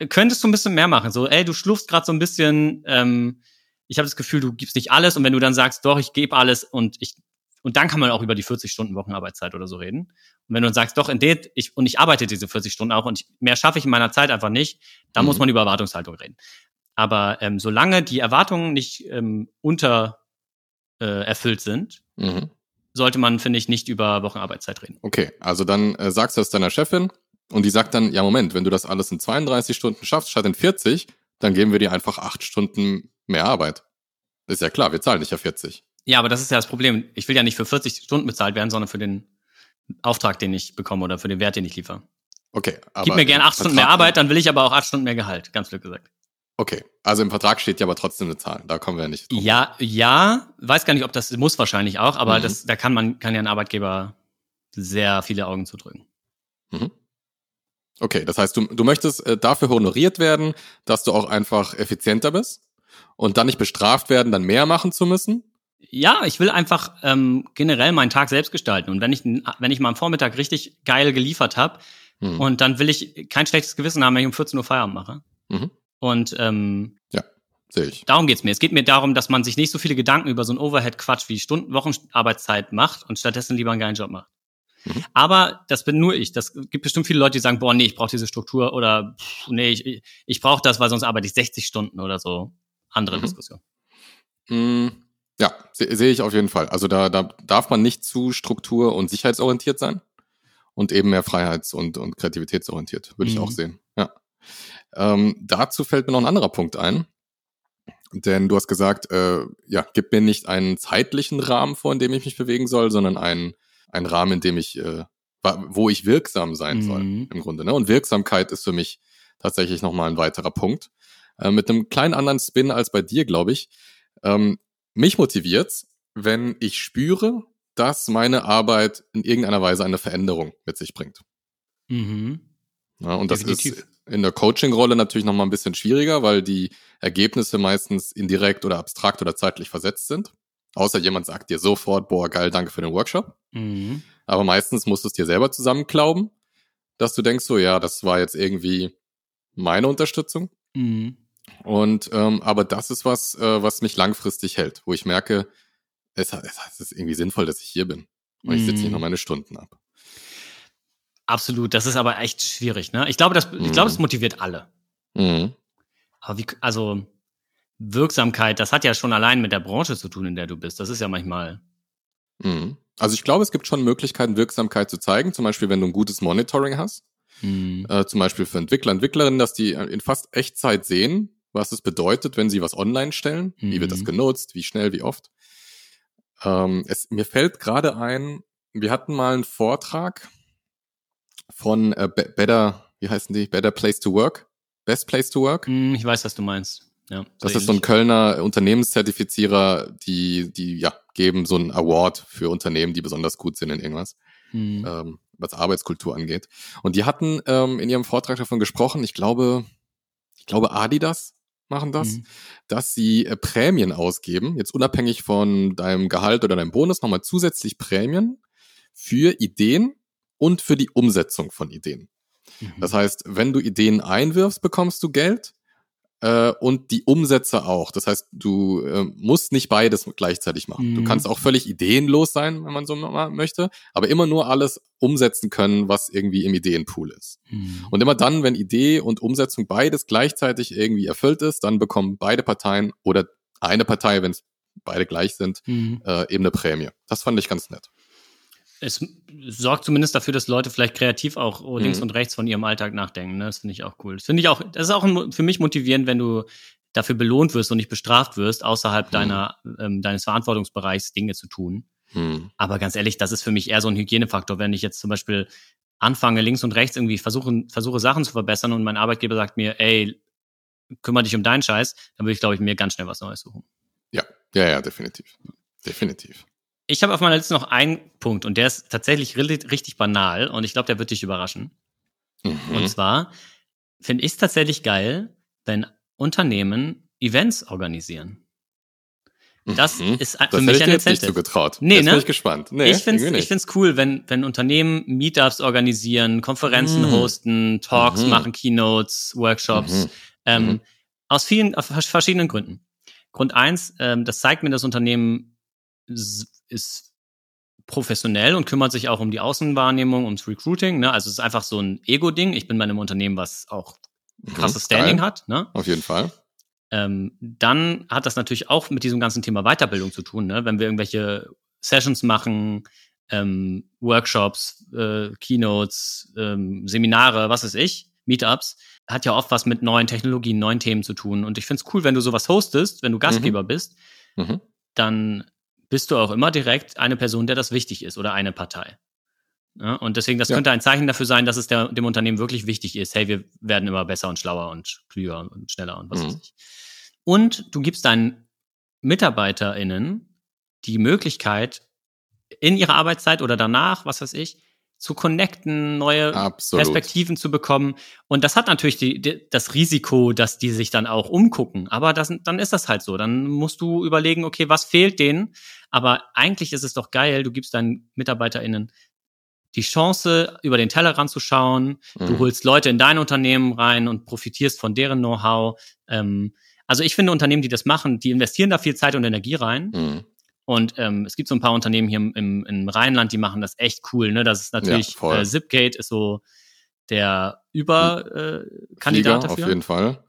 könntest du ein bisschen mehr machen? So, ey, du schlufst gerade so ein bisschen, ähm, ich habe das Gefühl, du gibst nicht alles und wenn du dann sagst, doch, ich gebe alles und ich und dann kann man auch über die 40 Stunden Wochenarbeitszeit oder so reden. Und wenn du dann sagst, doch, in der, ich, und ich arbeite diese 40 Stunden auch und ich, mehr schaffe ich in meiner Zeit einfach nicht, dann Mhm. muss man über Erwartungshaltung reden. Aber ähm, solange die Erwartungen nicht ähm, unter äh, erfüllt sind, Mhm. sollte man, finde ich, nicht über Wochenarbeitszeit reden. Okay, also dann äh, sagst du das deiner Chefin und die sagt dann, ja Moment, wenn du das alles in 32 Stunden schaffst, statt in 40, dann geben wir dir einfach acht Stunden mehr Arbeit. Ist ja klar, wir zahlen dich ja 40. Ja, aber das ist ja das Problem. Ich will ja nicht für 40 Stunden bezahlt werden, sondern für den Auftrag, den ich bekomme oder für den Wert, den ich liefere. Okay, aber Gib mir gern acht Stunden mehr Arbeit, dann will ich aber auch acht Stunden mehr Gehalt, ganz blöd gesagt. Okay, also im Vertrag steht ja aber trotzdem eine Zahl. Da kommen wir ja nicht drum. Ja, ja, weiß gar nicht, ob das muss wahrscheinlich auch, aber Mhm. das, da kann man, kann ja ein Arbeitgeber sehr viele Augen zudrücken. Mhm. Okay, das heißt, du, du möchtest äh, dafür honoriert werden, dass du auch einfach effizienter bist und dann nicht bestraft werden, dann mehr machen zu müssen. Ja, ich will einfach ähm, generell meinen Tag selbst gestalten. Und wenn ich, wenn ich mal am Vormittag richtig geil geliefert habe, Hm. und dann will ich kein schlechtes Gewissen haben, wenn ich um 14 Uhr Feierabend mache. Mhm. Und ähm, Sehe ich. darum geht's mir. Es geht mir darum, dass man sich nicht so viele Gedanken über so einen Overhead-Quatsch wie Stunden, Wochenarbeitszeit macht und stattdessen lieber einen geilen Job macht. Mhm. Aber das bin nur ich. Das gibt bestimmt viele Leute, die sagen, boah, nee, ich brauche diese Struktur oder pff, nee, ich, ich brauche das, weil sonst arbeite ich 60 Stunden oder so. Andere Mhm. Diskussion. Mm, Ja, se- sehe ich auf jeden Fall. Also da, da darf man nicht zu struktur- und sicherheitsorientiert sein und eben mehr freiheits- und, und kreativitätsorientiert, würde ich Mhm. auch sehen. Ja. Ähm, dazu fällt mir noch ein anderer Punkt ein. Denn du hast gesagt, äh, ja, gib mir nicht einen zeitlichen Rahmen vor, in dem ich mich bewegen soll, sondern einen, einen Rahmen, in dem ich, äh, wo ich wirksam sein soll, Mhm. im Grunde. Ne? Und Wirksamkeit ist für mich tatsächlich nochmal ein weiterer Punkt. Äh, mit einem kleinen anderen Spin als bei dir, glaube ich. Ähm, mich motiviert's, wenn ich spüre, dass meine Arbeit in irgendeiner Weise eine Veränderung mit sich bringt. Mhm. Ja, und das Definitiv. ist in der Coaching-Rolle natürlich nochmal ein bisschen schwieriger, weil die Ergebnisse meistens indirekt oder abstrakt oder zeitlich versetzt sind. Außer jemand sagt dir sofort, boah, geil, danke für den Workshop. Mhm. Aber meistens musst du es dir selber zusammenklauben, dass du denkst, so, ja, das war jetzt irgendwie meine Unterstützung. Mhm. Und ähm, aber das ist was, äh, was mich langfristig hält, wo ich merke, es, es ist irgendwie sinnvoll, dass ich hier bin. Und ich sitze hier Mhm. noch meine Stunden ab. Absolut. Das ist aber echt schwierig. Ne? Ich glaube, das, ich glaube, Mhm. es motiviert alle. Mhm. Aber wie, also Wirksamkeit, das hat ja schon allein mit der Branche zu tun, in der du bist. Das ist ja manchmal. Mhm. Also ich glaube, es gibt schon Möglichkeiten, Wirksamkeit zu zeigen. Zum Beispiel, wenn du ein gutes Monitoring hast. Hm, Äh, zum Beispiel für Entwickler, Entwicklerinnen, dass die in fast Echtzeit sehen, was es bedeutet, wenn sie was online stellen. Wie wird das Mhm. genutzt? Wie schnell? Wie oft? Ähm, es, mir fällt gerade ein, wir hatten mal einen Vortrag von äh, Be- Better, wie heißen die? Better Place to Work? Best Place to Work? hm, ich weiß, was du meinst. Ja, Das so ist so ein. Kölner Unternehmenszertifizierer, die, die ja, geben so einen Award für Unternehmen, die besonders gut sind in irgendwas, Hm. ähm, was Arbeitskultur angeht. Und die hatten ähm, in ihrem Vortrag davon gesprochen, ich glaube, ich glaube Adidas machen das, Mhm. dass sie äh, Prämien ausgeben, jetzt unabhängig von deinem Gehalt oder deinem Bonus, nochmal zusätzlich Prämien für Ideen und für die Umsetzung von Ideen. Mhm. Das heißt, wenn du Ideen einwirfst, bekommst du Geld äh, und die Umsätze auch. Das heißt, du äh, musst nicht beides gleichzeitig machen. Du Mhm. kannst auch völlig ideenlos sein, wenn man so möchte, aber immer nur alles umsetzen können, was irgendwie im Ideenpool ist. Hm. Und immer dann, wenn Idee und Umsetzung beides gleichzeitig irgendwie erfüllt ist, dann bekommen beide Parteien oder eine Partei, wenn es beide gleich sind, Hm. äh, eben eine Prämie. Das fand ich ganz nett. Es sorgt zumindest dafür, dass Leute vielleicht kreativ auch links Mhm. und rechts von ihrem Alltag nachdenken. Ne? Das finde ich auch cool. Das finde ich auch, das ist auch ein- für mich motivierend, wenn du dafür belohnt wirst und nicht bestraft wirst, außerhalb hm. deiner, ähm, deines Verantwortungsbereichs Dinge zu tun. Hm. Aber ganz ehrlich, das ist für mich eher so ein Hygienefaktor. Wenn ich jetzt zum Beispiel anfange, links und rechts irgendwie versuchen, versuche Sachen zu verbessern und mein Arbeitgeber sagt mir, ey, kümmere dich um deinen Scheiß, dann würde ich, glaube ich, mir ganz schnell was Neues suchen. Ja, ja, ja, definitiv. Definitiv. Ich habe auf meiner Liste noch einen Punkt und der ist tatsächlich richtig banal und ich glaube, der wird dich überraschen. Mhm. Und zwar finde ich es tatsächlich geil, wenn Unternehmen Events organisieren. Das mhm. ist das für mich ein Incentive. Nicht so getraut. Nee, jetzt ne? bin ich gespannt. Nee, ich finde es ich find's cool, wenn, wenn Unternehmen Meetups organisieren, Konferenzen mhm. hosten, Talks mhm. machen, Keynotes, Workshops. Mhm. Ähm, mhm. aus vielen, aus verschiedenen Gründen. Grund eins, ähm, das zeigt mir, das Unternehmen ist professionell und kümmert sich auch um die Außenwahrnehmung, ums Recruiting. Ne? Also es ist einfach so ein Ego-Ding. Ich bin bei einem Unternehmen, was auch ein krasses Standing geil. hat. Ne? Auf jeden Fall. Ähm, dann hat das natürlich auch mit diesem ganzen Thema Weiterbildung zu tun. Ne? Wenn wir irgendwelche Sessions machen, ähm, Workshops, äh, Keynotes, ähm, Seminare, was weiß ich, Meetups, hat ja oft was mit neuen Technologien, neuen Themen zu tun. Und ich finde es cool, wenn du sowas hostest, wenn du Gastgeber mhm. bist, mhm. dann bist du auch immer direkt eine Person, der das wichtig ist oder eine Partei. Ja, und deswegen, das ja. könnte ein Zeichen dafür sein, dass es der, dem Unternehmen wirklich wichtig ist, hey, wir werden immer besser und schlauer und klüger und schneller und was mhm. weiß ich. Und du gibst deinen MitarbeiterInnen die Möglichkeit, in ihrer Arbeitszeit oder danach, was weiß ich, zu connecten, neue Absolut. Perspektiven zu bekommen. Und das hat natürlich die, die, das Risiko, dass die sich dann auch umgucken. Aber das, dann ist das halt so. Dann musst du überlegen, okay, was fehlt denen? Aber eigentlich ist es doch geil, du gibst deinen MitarbeiterInnen die Chance, über den Teller ranzuschauen. Mhm. Du holst Leute in dein Unternehmen rein und profitierst von deren Know-how. Ähm, also ich finde Unternehmen, die das machen, die investieren da viel Zeit und Energie rein. Mhm. Und ähm, es gibt so ein paar Unternehmen hier im, im, Rheinland, die machen das echt cool. Ne? Das ist natürlich, ja, äh, Zipgate ist so der Überkandidat äh, dafür. Auf jeden Fall.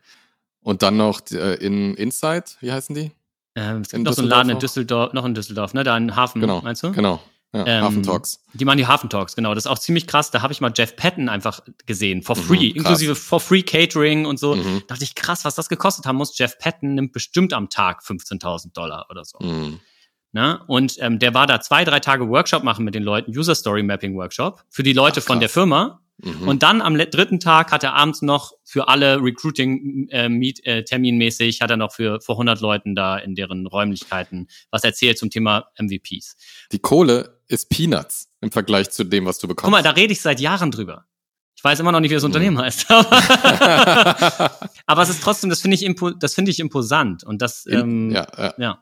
Und dann noch äh, in Insight, wie heißen die? Ähm, es gibt in noch so einen Laden in Düsseldorf, noch in Düsseldorf, ne? Da in Hafen, genau, meinst du? Genau. Ja, ähm, Hafentalks. Die machen die Hafentalks, genau. Das ist auch ziemlich krass. Da habe ich mal Jeff Patton einfach gesehen, for mhm, free, mhm, inklusive for free Catering und so. Mhm. Da dachte ich, krass, was das gekostet haben muss. Jeff Patton nimmt bestimmt am Tag 15.000 Dollar oder so. Mhm. Na? Und ähm, der war da zwei, drei Tage Workshop machen mit den Leuten, User Story Mapping Workshop, für die Leute Ach, von der Firma. Mhm. Und dann am dritten Tag hat er abends noch für alle Recruiting äh, äh, terminmäßig hat er noch für vor 100 Leuten da in deren Räumlichkeiten was erzählt zum Thema MVPs. Die Kohle ist Peanuts im Vergleich zu dem, was du bekommst. Guck mal, da rede ich seit Jahren drüber. Ich weiß immer noch nicht, wie das mhm. Unternehmen mhm. heißt. Aber, aber es ist trotzdem, das finde ich, impo, das finde ich imposant und das, ähm, ja, ja. ja.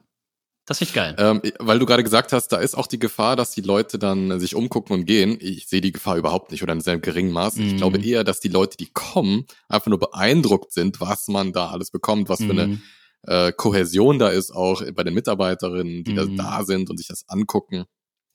Das finde ich geil. Ähm, weil du gerade gesagt hast, da ist auch die Gefahr, dass die Leute dann sich umgucken und gehen. Ich sehe die Gefahr überhaupt nicht oder in sehr geringem Maße. Mm. Ich glaube mhm. eher, dass die Leute, die kommen, einfach nur beeindruckt sind, was man da alles bekommt, was mm. für eine mhm. äh, Kohäsion da ist, auch bei den Mitarbeiterinnen, die mm. da, mhm. da sind und sich das angucken.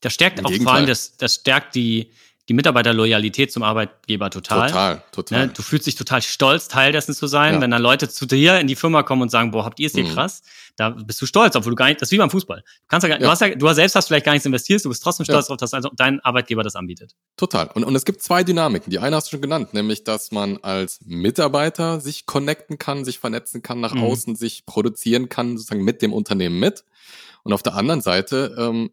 Das stärkt Im auch Gegenteil. vor allem, das, das stärkt die, die Mitarbeiterloyalität zum Arbeitgeber total. Total, total. Ne? Du fühlst dich total stolz, Teil dessen zu sein. Ja. Wenn dann Leute zu dir in die Firma kommen und sagen, boah, habt ihr es hier mhm. krass? Da bist du stolz, obwohl du gar nicht, das ist wie beim Fußball. Du kannst ja, ja. du hast ja, du selbst hast vielleicht gar nichts investiert, du bist trotzdem stolz ja. darauf, dass dein Arbeitgeber das anbietet. Total. Und, und es gibt zwei Dynamiken. Die eine hast du schon genannt, nämlich, dass man als Mitarbeiter sich connecten kann, sich vernetzen kann, nach mhm. außen sich produzieren kann, sozusagen mit dem Unternehmen mit. Und auf der anderen Seite ähm,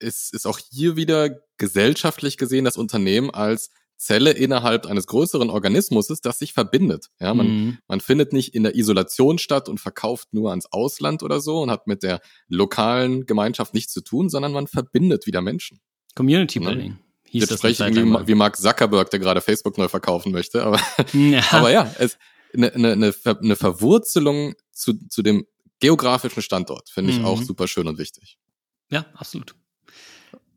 ist, ist auch hier wieder gesellschaftlich gesehen das Unternehmen als Zelle innerhalb eines größeren Organismus das sich verbindet. Ja, man, mhm. man findet nicht in der Isolation statt und verkauft nur ans Ausland oder so und hat mit der lokalen Gemeinschaft nichts zu tun, sondern man verbindet wieder Menschen. Community Building. Ne? Hieß Jetzt spreche ich irgendwie wie Mark Zuckerberg, der gerade Facebook neu verkaufen möchte, aber ja, aber ja es, eine, eine, eine, eine Verwurzelung zu, zu dem geografischen Standort finde ich mhm. auch super schön und wichtig. Ja, absolut.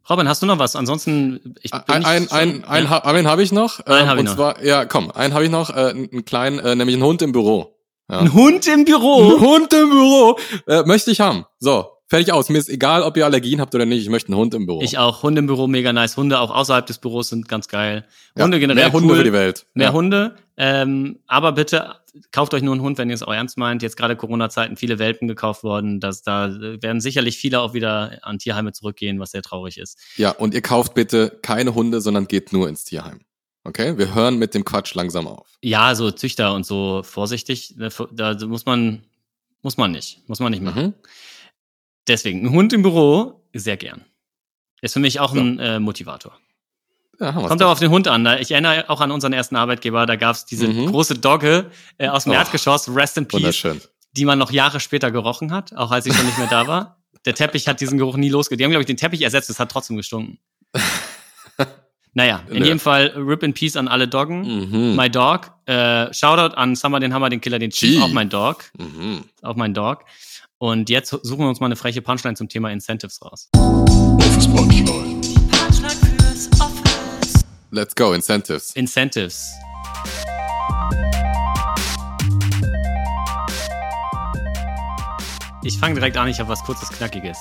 Robin, hast du noch was? Ansonsten, ich bin ein, ein, ein, ein, ja. einen habe ich noch. Einen äh, hab ich und noch. zwar, ja, komm, einen habe ich noch, äh, einen kleinen, äh, nämlich einen Hund im Büro. Ja. Ein Hund im Büro? Ein Hund im Büro. Äh, möchte ich haben. So, fertig aus. Mir ist egal, ob ihr Allergien habt oder nicht. Ich möchte einen Hund im Büro. Ich auch. Hunde im Büro, mega nice. Hunde auch außerhalb des Büros sind ganz geil. Hunde ja, generell. Mehr Hunde für die Welt. Mehr ja. Hunde. Ähm, aber bitte kauft euch nur einen Hund, wenn ihr es auch ernst meint. Jetzt gerade Corona-Zeiten viele Welpen gekauft worden. dass da werden sicherlich viele auch wieder an Tierheime zurückgehen, was sehr traurig ist. Ja, und ihr kauft bitte keine Hunde, sondern geht nur ins Tierheim. Okay, wir hören mit dem Quatsch langsam auf. Ja, so Züchter und so vorsichtig. Da muss man Muss man nicht. Muss man nicht machen. Mhm. Deswegen, ein Hund im Büro, sehr gern. Ist für mich auch ein äh, Motivator. Ja, Kommt aber auf den Hund an. Da- Ich erinnere auch an unseren ersten Arbeitgeber, da gab's diese Mhm. große Dogge äh, aus dem Oh, Erdgeschoss, Rest in Peace, die man noch Jahre später gerochen hat, auch als sie schon nicht mehr da war. Der Teppich hat diesen Geruch nie losge. Die haben, glaube ich, den Teppich ersetzt, es hat trotzdem gestunken. Naja, in Nö. jedem Fall Rip in Peace an alle Doggen. Mhm. My Dog. Äh, Shoutout an Summer, den Hammer, den Killer, den Chief. auch mein Dog. Mhm. Auch mein Dog. Und jetzt suchen wir uns mal eine freche Punchline zum Thema Incentives raus. Office Punchline. Let's go, Incentives. Incentives. Ich fange direkt an, ich habe was kurzes, knackiges.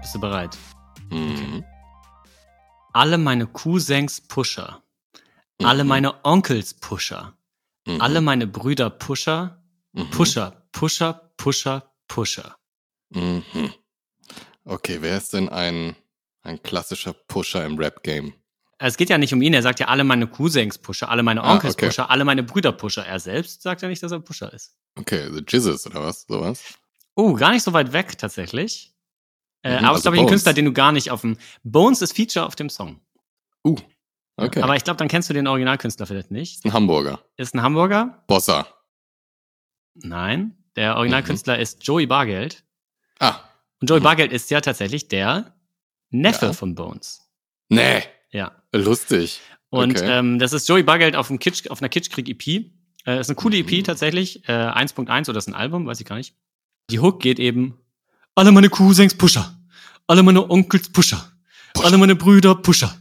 Bist du bereit? Mhm. Alle meine Cousins Pusher. Alle Mhm. meine Onkels Pusher. Mhm. Alle meine Brüder Pusher. Mhm. Pusher, Pusher, Pusher, Pusher. Mhm. Okay, wer ist denn ein, ein klassischer Pusher im Rap-Game? Es geht ja nicht um ihn, er sagt ja alle meine Cousins Pusher, alle meine Ah, Onkels okay. Pusher, alle meine Brüder Pusher. Er selbst sagt ja nicht, dass er Pusher ist. Okay, The Jizzes oder was? Sowas? Oh, gar nicht so weit weg tatsächlich. Äh, Mhm, aber es also ist, glaube ich, ein. Künstler, den du gar nicht auf dem. Bones ist Feature auf dem Song. Uh, okay. Aber ich glaube, dann kennst du den Originalkünstler vielleicht nicht. ist ein Hamburger. Ist ein Hamburger? Bossa. Nein. Der Originalkünstler ist Joey Bargeld. Ah, Und Joey Mhm. Bargeld ist ja tatsächlich der Neffe Ja. von Bones. nee, Ja. lustig. Und Okay. ähm, das ist Joey Bargeld auf, dem Kitsch, auf einer Kitschkrieg-EP. Äh, ist eine coole Mhm. EP tatsächlich. Äh, 1.1 oder ist ein Album, weiß ich gar nicht. Die Hook geht eben: Alle meine Cousins Pusher. Alle meine Onkels Pusher. Alle meine Brüder Pusher.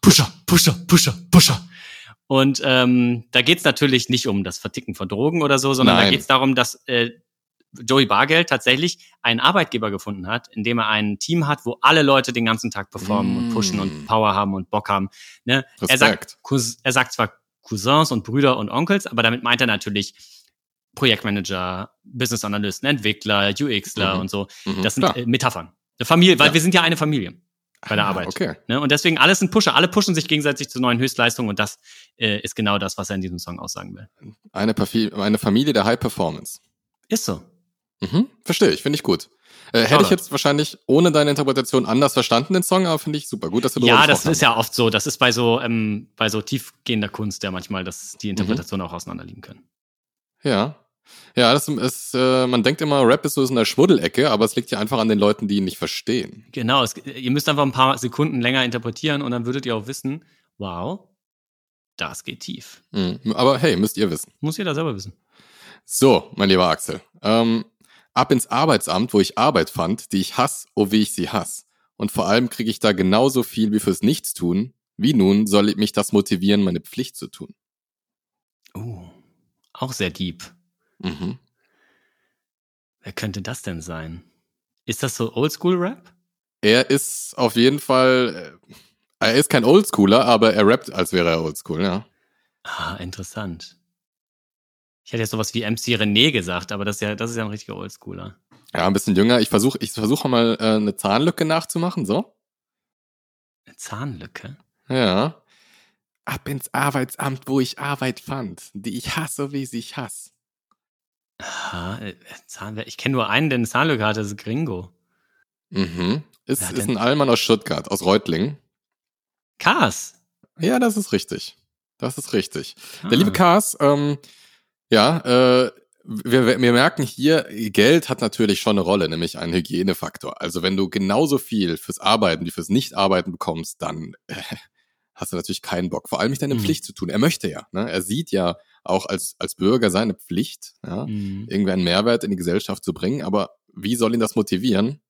Pusher, Pusher, Pusher, Pusher. Und ähm, da geht's natürlich nicht um das Verticken von Drogen oder so, sondern da Nein. geht's darum, dass äh, Joey Bargeld tatsächlich einen Arbeitgeber gefunden hat, in dem er ein Team hat, wo alle Leute den ganzen Tag performen und pushen Mm. und Power haben und Bock haben. Ne? Er, sagt, er sagt zwar Cousins und Brüder und Onkels, aber damit meint er natürlich Projektmanager, Business Analysten, Entwickler, UXler Mhm. und so. Mhm, Das sind äh, Metaphern. Eine Familie, weil Ja. wir sind ja eine Familie bei der Ah, Arbeit. Okay. Ne? Und deswegen alles sind Pusher. Alle pushen sich gegenseitig zu neuen Höchstleistungen und das äh, ist genau das, was er in diesem Song aussagen will. Eine, eine Familie der High Performance. Ist so. Mhm, verstehe ich, finde ich gut. Äh, hätte ich jetzt wahrscheinlich ohne deine Interpretation anders verstanden, den Song, aber finde ich super. Gut, dass wir Ja, das ist ja oft so. Das ist bei so, ähm, bei so tiefgehender Kunst ja manchmal, dass Mhm. die Interpretationen auch auseinanderliegen können. Ja. Ja, das ist, äh, man denkt immer, Rap ist so in der Schmuddelecke, aber es liegt ja einfach an den Leuten, die ihn nicht verstehen. Genau, es, ihr müsst einfach ein paar Sekunden länger interpretieren und dann würdet ihr auch wissen, wow, das geht tief. Mhm. Aber hey, müsst ihr wissen. Muss jeder selber wissen. So, mein lieber Axel. Ähm, ab ins Arbeitsamt, wo ich Arbeit fand, die ich hasse, oh wie ich sie hasse. Und vor allem kriege ich da genauso viel wie fürs Nichtstun. Wie nun soll mich das motivieren, meine Pflicht zu tun? Uh, auch sehr deep. Mhm. Wer könnte das denn sein? Ist das so Oldschool-Rap? Er ist auf jeden Fall, äh, er ist kein Oldschooler, aber er rappt, als wäre er Oldschool, ja. Ah, interessant. Ich hätte jetzt sowas wie MC René gesagt, aber das ist ja, das ist ja ein richtiger Oldschooler. Ja, ein bisschen jünger. Ich versuche ich versuche mal äh, eine Zahnlücke nachzumachen, so. Eine Zahnlücke? Ja. Ab ins Arbeitsamt, wo ich Arbeit fand, die ich hasse, wie sie ich hasse. Ah, äh, Zahnlücke. Ich kenne nur einen, der eine Zahnlücke hatte, das ist Gringo. Mhm. Ist, ist denn? ein Allmann aus Stuttgart, aus Reutlingen. Kars. Ja, das ist richtig. Das ist richtig. Ah. Der liebe Kars, ähm, ja, äh, wir, wir wir merken hier, Geld hat natürlich schon eine Rolle, nämlich einen Hygienefaktor. Also wenn du genauso viel fürs Arbeiten wie fürs Nicht-Arbeiten bekommst, dann äh, hast du natürlich keinen Bock. Vor allem nicht deine Mhm. Pflicht zu tun. Er möchte ja. Ne? Er sieht ja auch als, als Bürger seine Pflicht, ja, Mhm. irgendwie einen Mehrwert in die Gesellschaft zu bringen. Aber wie soll ihn das motivieren,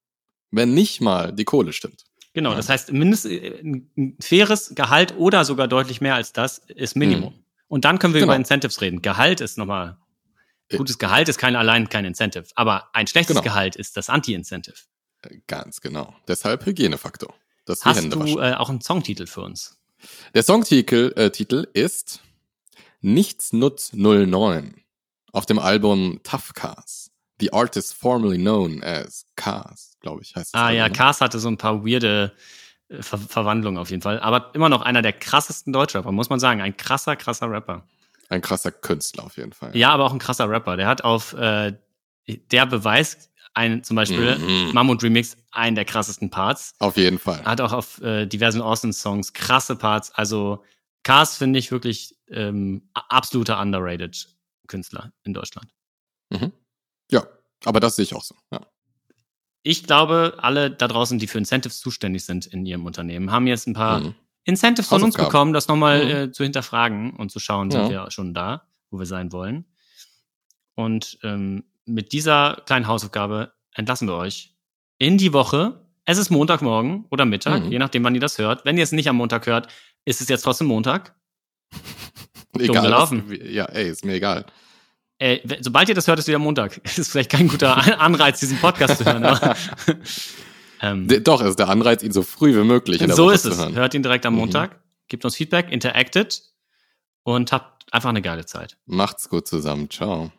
wenn nicht mal die Kohle stimmt? Genau, Ja. das heißt, mindestens äh, ein faires Gehalt oder sogar deutlich mehr als das ist Minimum. Und dann können wir Genau. über Incentives reden. Gehalt ist nochmal, Äh. gutes Gehalt ist kein allein kein Incentive. Aber ein schlechtes Genau. Gehalt ist das Anti-Incentive. Äh, Ganz genau. Deshalb Hygienefaktor. Das Hast du äh, auch einen Songtitel für uns? Der Songtitel äh, Titel ist Nichts Nutz 09 auf dem Album Tough Cars. The artist formerly known as Cars, glaube ich, heißt das. Ah Album, ja, ne? Cars hatte so ein paar weirde äh, Ver Verwandlungen auf jeden Fall. Aber immer noch einer der krassesten Deutschrapper, muss man sagen. Ein krasser, krasser Rapper. Ein krasser Künstler auf jeden Fall. Ja, aber auch ein krasser Rapper. Der hat auf äh, der Beweis, ein, zum Beispiel Mhm. Mammut Remix, einen der krassesten Parts. Auf jeden Fall. Hat auch auf äh, diversen Austin-Songs krasse Parts. Also Cars finde ich wirklich ähm, absoluter underrated Künstler in Deutschland. Mhm. Ja, aber das sehe ich auch so. Ja. Ich glaube, alle da draußen, die für Incentives zuständig sind in ihrem Unternehmen, haben jetzt ein paar Mhm. Incentives von uns bekommen, das nochmal Mhm. äh, zu hinterfragen und zu schauen, sind Ja. wir schon da, wo wir sein wollen. Und ähm, mit dieser kleinen Hausaufgabe entlassen wir euch in die Woche. Es ist Montagmorgen oder Mittag, Mhm. je nachdem, wann ihr das hört. Wenn ihr es nicht am Montag hört, ist es jetzt trotzdem Montag. Egal. gelaufen. Ja, ey, ist mir egal. Äh, sobald ihr das hört, ist wieder Montag. Das ist vielleicht kein guter An- Anreiz, diesen Podcast zu hören. Aber, ähm, doch, es ist der Anreiz, ihn so früh wie möglich in der so Woche ist es. Hört ihn direkt am Mhm. Montag, gebt uns Feedback, interacted und habt einfach eine geile Zeit. Macht's gut zusammen. Ciao.